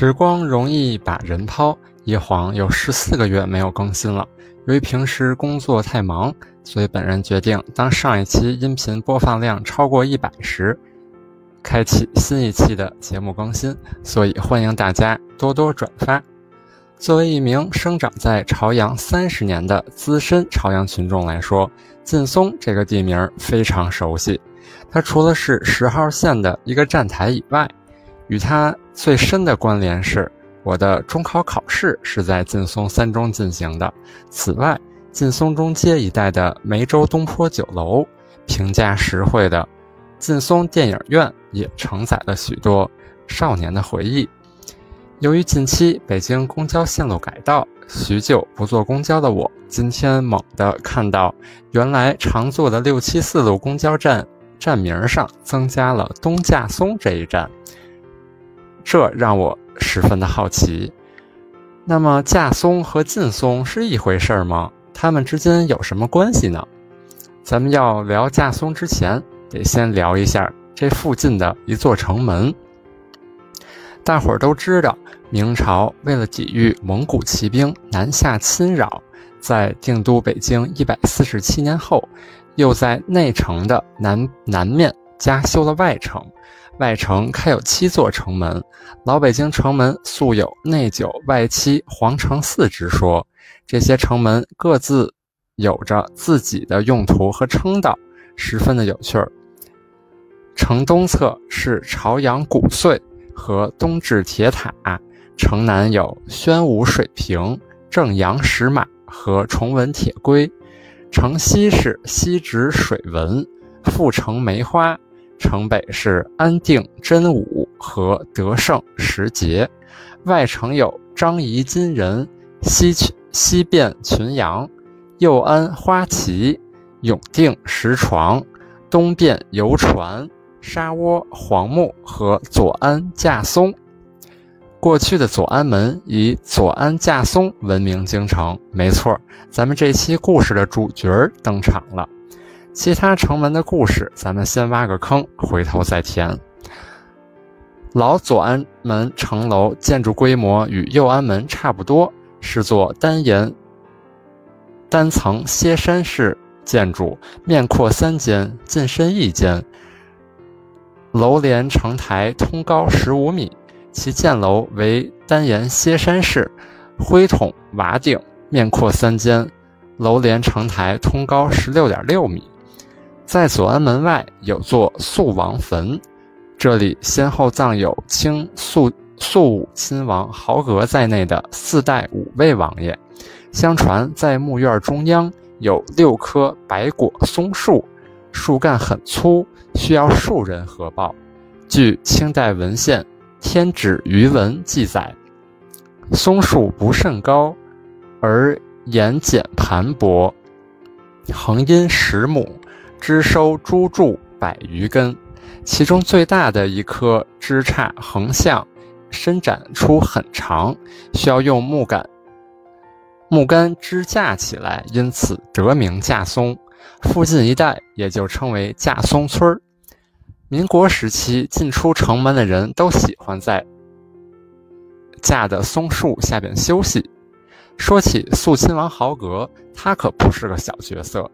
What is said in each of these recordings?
时光容易把人抛，一晃有十四个月没有更新了。由于平时工作太忙，所以本人决定，当上一期音频播放量超过一百时，开启新一期的节目更新。所以欢迎大家多多转发。作为一名生长在朝阳三十年的资深朝阳群众来说，劲松这个地名非常熟悉。它除了是十号线的一个站台以外，与它最深的关联是，我的中考考试是在劲松三中进行的。此外，劲松中街一带的梅州东坡酒楼，评价实惠的劲松电影院也承载了许多少年的回忆。由于近期北京公交线路改道，许久不坐公交的我，今天猛地看到，原来常坐的六七四路公交站站名上增加了东架松这一站。这让我十分的好奇。那么，架松和劲松是一回事儿吗？它们之间有什么关系呢？咱们要聊架松之前，得先聊一下这附近的一座城门。大伙儿都知道，明朝为了抵御蒙古骑兵南下侵扰，在定都北京一百四十七年后，又在内城的南南面加修了外城。外城开有七座城门，老北京城门素有“内九外七皇城四”之说。这些城门各自有着自己的用途和称道，十分的有趣儿。城东侧是朝阳古隧和东至铁塔，城南有宣武水平、正阳石马和崇文铁龟，城西是西直水文、阜成梅花。城北是安定真武和德胜石碣，外城有张仪金人、西西汴群羊、右安花旗、永定石床、东汴游船、沙窝黄木和左安架松。过去的左安门以左安架松闻名京城。没错，咱们这期故事的主角登场了。其他城门的故事，咱们先挖个坑，回头再填。老左安门城楼建筑规模与右安门差不多，是座单檐、单层歇山式建筑，面阔三间，进深一间。楼连城台通高十五米，其建楼为单檐歇山式，灰筒瓦顶，面阔三间，楼连城台通高十六点六米。在左安门外有座肃王坟，这里先后葬有清肃肃武亲王豪格在内的四代五位王爷。相传在墓院中央有六棵白果松树，树干很粗，需要数人合抱。据清代文献《天指余文》记载，松树不甚高，而檐简盘薄，横阴十亩。枝收株柱百余根，其中最大的一棵枝杈横向伸展出很长，需要用木杆木杆支架起来，因此得名架松。附近一带也就称为架松村。民国时期进出城门的人都喜欢在架的松树下边休息。说起肃亲王豪格，他可不是个小角色。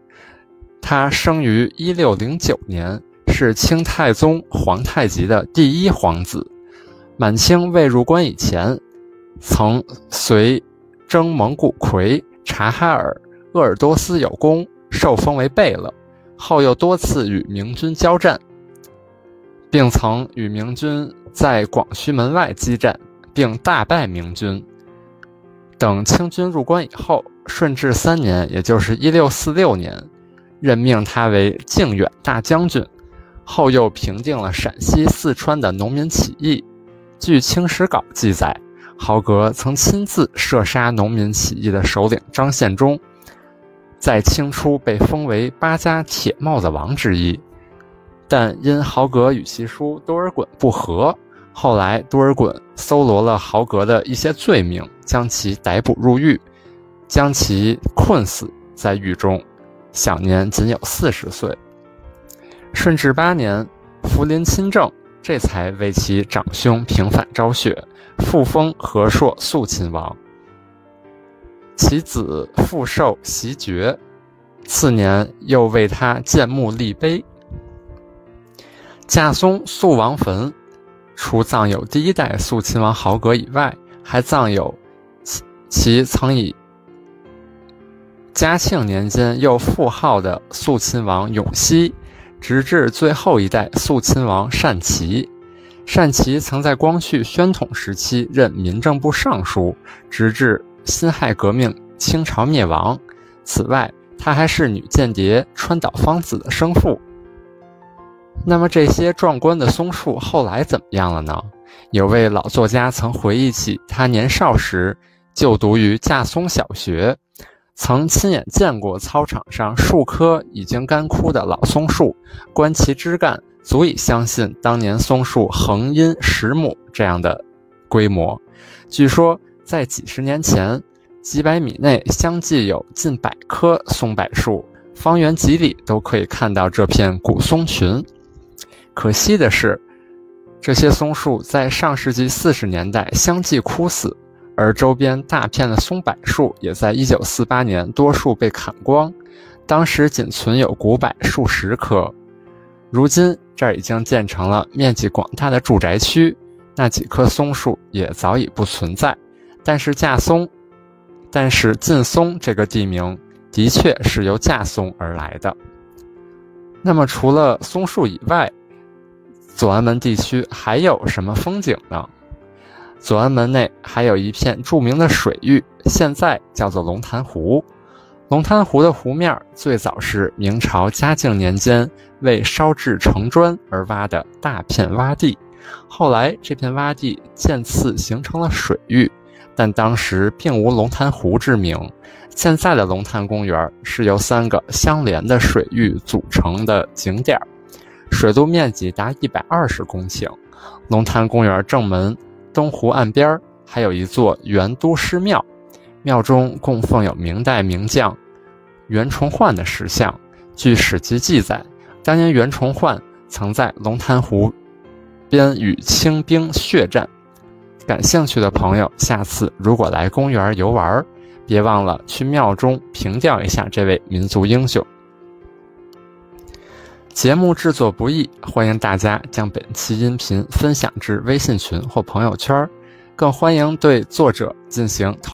他生于一六零九年，是清太宗皇太极的第一皇子。满清未入关以前，曾随征蒙古魁察哈尔、鄂尔多斯有功，受封为贝勒。后又多次与明军交战，并曾与明军在广渠门外激战，并大败明军。等清军入关以后，顺治三年，也就是一六四六年。任命他为靖远大将军，后又平定了陕西、四川的农民起义。据《清史稿》记载，豪格曾亲自射杀农民起义的首领张献忠，在清初被封为八家铁帽子王之一。但因豪格与其叔多尔衮不和，后来多尔衮搜罗了豪格的一些罪名，将其逮捕入狱，将其困死在狱中，享年仅有四十岁。顺治八年，福临亲政。这才为其长兄平反昭雪，复封和硕肃亲王。其子复授袭爵，次年又为他建墓立碑。架松肃王坟，除葬有第一代肃亲王豪格以外，还葬有其其曾以嘉庆年间又复号的肃亲王永熙。直至最后一代肃亲王善祺，善祺曾在光绪、宣统时期任民政部尚书，直至辛亥革命、清朝灭亡。此外，他还是女间谍川岛芳子的生父。那么，这些壮观的松树后来怎么样了呢？有位老作家曾回忆起他年少时就读于架松小学。曾亲眼见过操场上数棵已经干枯的老松树，观其枝干，足以相信当年松树横阴十亩这样的规模。据说在几十年前，几百米内相继有近百棵松柏树，方圆几里都可以看到这片古松群。可惜的是，这些松树在上世纪四十年代相继枯死。而周边大片的松柏树也在1948年多数被砍光，当时仅存有古柏数十棵。如今这儿已经建成了面积广大的住宅区，那几棵松树也早已不存在。但是架松，但是劲松这个地名的确是由架松而来的。那么除了松树以外，左安门地区还有什么风景呢？左安门内还有一片著名的水域，现在叫做龙潭湖。龙潭湖的湖面最早是明朝嘉靖年间为烧制城砖而挖的大片洼地，后来这片洼地渐次形成了水域，但当时并无龙潭湖之名。现在的龙潭公园是由三个相连的水域组成的景点，水陆面积达一百二十公顷。龙潭公园正门。东湖岸边还有一座元都师庙，庙中供奉有明代名将袁崇焕的石像。据史籍记载，当年袁崇焕曾在龙潭湖边与清兵血战。感兴趣的朋友，下次如果来公园游玩，别忘了去庙中凭吊一下这位民族英雄。节目制作不易，欢迎大家将本期音频分享至微信群或朋友圈，更欢迎对作者进行。